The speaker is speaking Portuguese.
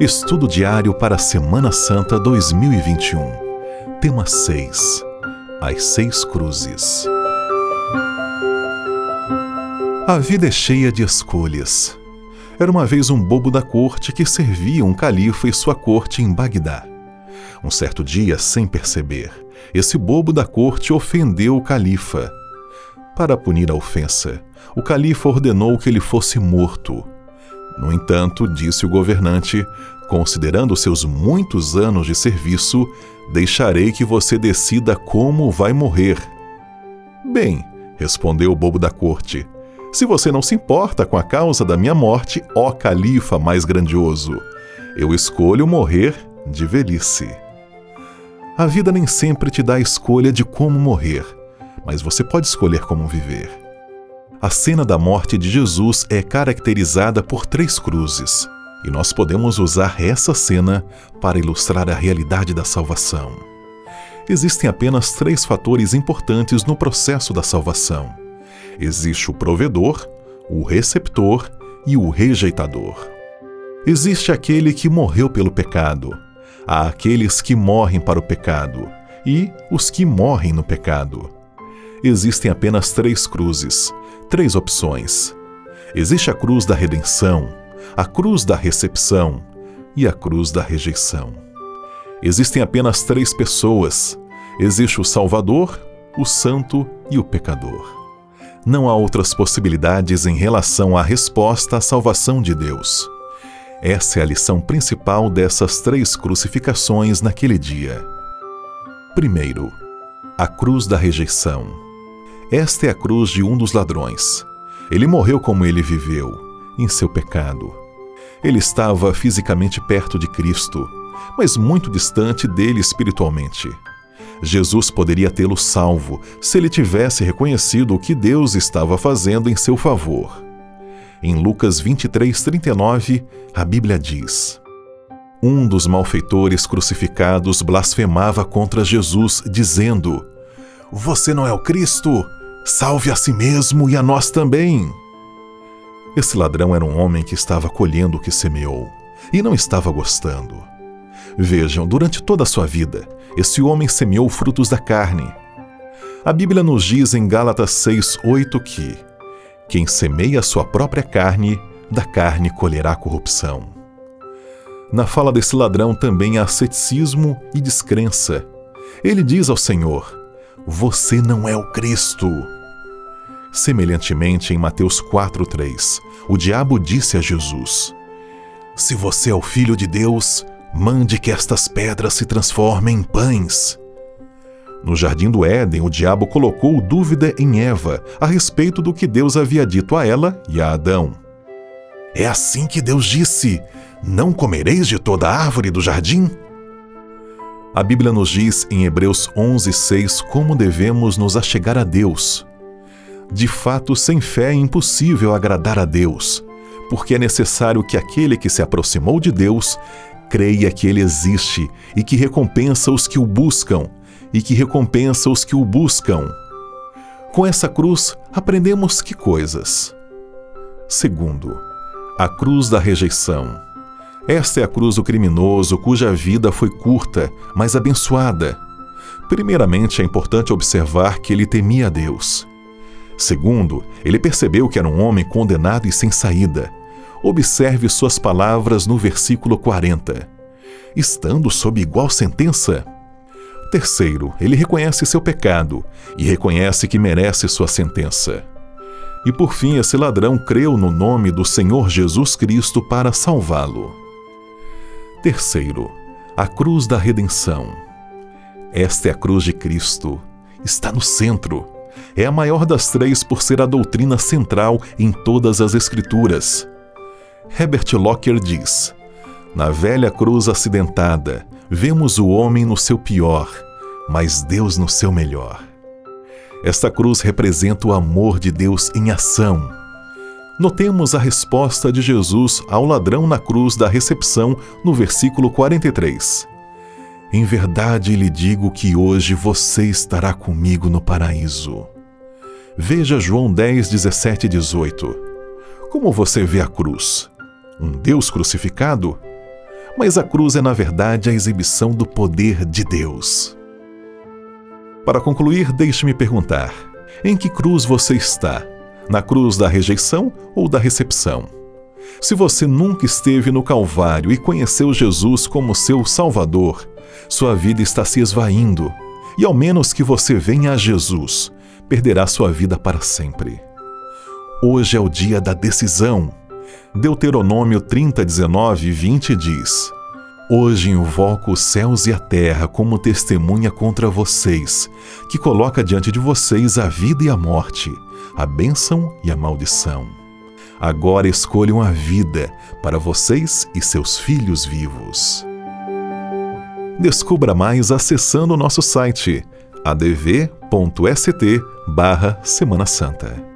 Estudo diário para a Semana Santa 2021. Tema 6. As Seis Cruzes. A vida é cheia de escolhas. Era uma vez um bobo da corte que servia um califa e sua corte em Bagdá. Um certo dia, sem perceber, esse bobo da corte ofendeu o califa. Para punir a ofensa, o califa ordenou que ele fosse morto no entanto, disse o governante, considerando seus muitos anos de serviço, deixarei que você decida como vai morrer. Bem, respondeu o bobo da corte, se você não se importa com a causa da minha morte, ó califa mais grandioso, eu escolho morrer de velhice. A vida nem sempre te dá a escolha de como morrer, mas você pode escolher como viver a cena da morte de Jesus é caracterizada por três cruzes, e nós podemos usar essa cena para ilustrar a realidade da salvação. Existem apenas três fatores importantes no processo da salvação: existe o provedor, o receptor e o rejeitador. Existe aquele que morreu pelo pecado, há aqueles que morrem para o pecado e os que morrem no pecado. Existem apenas três cruzes, três opções. Existe a cruz da redenção, a cruz da recepção e a cruz da rejeição. Existem apenas três pessoas. Existe o Salvador, o Santo e o Pecador. Não há outras possibilidades em relação à resposta à salvação de Deus. Essa é a lição principal dessas três crucificações naquele dia. Primeiro, a cruz da rejeição. Esta é a cruz de um dos ladrões. Ele morreu como ele viveu, em seu pecado. Ele estava fisicamente perto de Cristo, mas muito distante dele espiritualmente. Jesus poderia tê-lo salvo se ele tivesse reconhecido o que Deus estava fazendo em seu favor. Em Lucas 23:39, a Bíblia diz: Um dos malfeitores crucificados blasfemava contra Jesus, dizendo: Você não é o Cristo? Salve a si mesmo e a nós também. Esse ladrão era um homem que estava colhendo o que semeou e não estava gostando. Vejam, durante toda a sua vida, esse homem semeou frutos da carne. A Bíblia nos diz em Gálatas 6:8 que quem semeia a sua própria carne, da carne colherá corrupção. Na fala desse ladrão também há ceticismo e descrença. Ele diz ao Senhor: Você não é o Cristo. Semelhantemente, em Mateus 4:3, o diabo disse a Jesus: Se você é o filho de Deus, mande que estas pedras se transformem em pães. No jardim do Éden, o diabo colocou dúvida em Eva a respeito do que Deus havia dito a ela e a Adão. É assim que Deus disse: Não comereis de toda árvore do jardim? A Bíblia nos diz em Hebreus 11:6 como devemos nos achegar a Deus. De fato, sem fé é impossível agradar a Deus, porque é necessário que aquele que se aproximou de Deus creia que ele existe e que recompensa os que o buscam, e que recompensa os que o buscam. Com essa cruz, aprendemos que coisas? Segundo, a cruz da rejeição. Esta é a cruz do criminoso cuja vida foi curta, mas abençoada. Primeiramente, é importante observar que ele temia a Deus. Segundo, ele percebeu que era um homem condenado e sem saída. Observe suas palavras no versículo 40. Estando sob igual sentença? Terceiro, ele reconhece seu pecado e reconhece que merece sua sentença. E por fim, esse ladrão creu no nome do Senhor Jesus Cristo para salvá-lo. Terceiro, a cruz da redenção. Esta é a cruz de Cristo. Está no centro é a maior das três por ser a doutrina central em todas as Escrituras. Herbert Locker diz: Na velha cruz acidentada, vemos o homem no seu pior, mas Deus no seu melhor. Esta cruz representa o amor de Deus em ação. Notemos a resposta de Jesus ao ladrão na cruz da recepção no versículo 43. Em verdade lhe digo que hoje você estará comigo no paraíso. Veja João 10, 17 e 18. Como você vê a cruz? Um Deus crucificado? mas a cruz é, na verdade, a exibição do poder de Deus. Para concluir, deixe-me perguntar: em que cruz você está? Na cruz da rejeição ou da recepção? Se você nunca esteve no Calvário e conheceu Jesus como seu Salvador, sua vida está se esvaindo, e ao menos que você venha a Jesus, perderá sua vida para sempre. Hoje é o dia da decisão. Deuteronômio 30, 19 e 20 diz: Hoje invoco os céus e a terra como testemunha contra vocês, que coloca diante de vocês a vida e a morte, a bênção e a maldição. Agora escolham a vida para vocês e seus filhos vivos. Descubra mais acessando o nosso site adv.st/semana santa.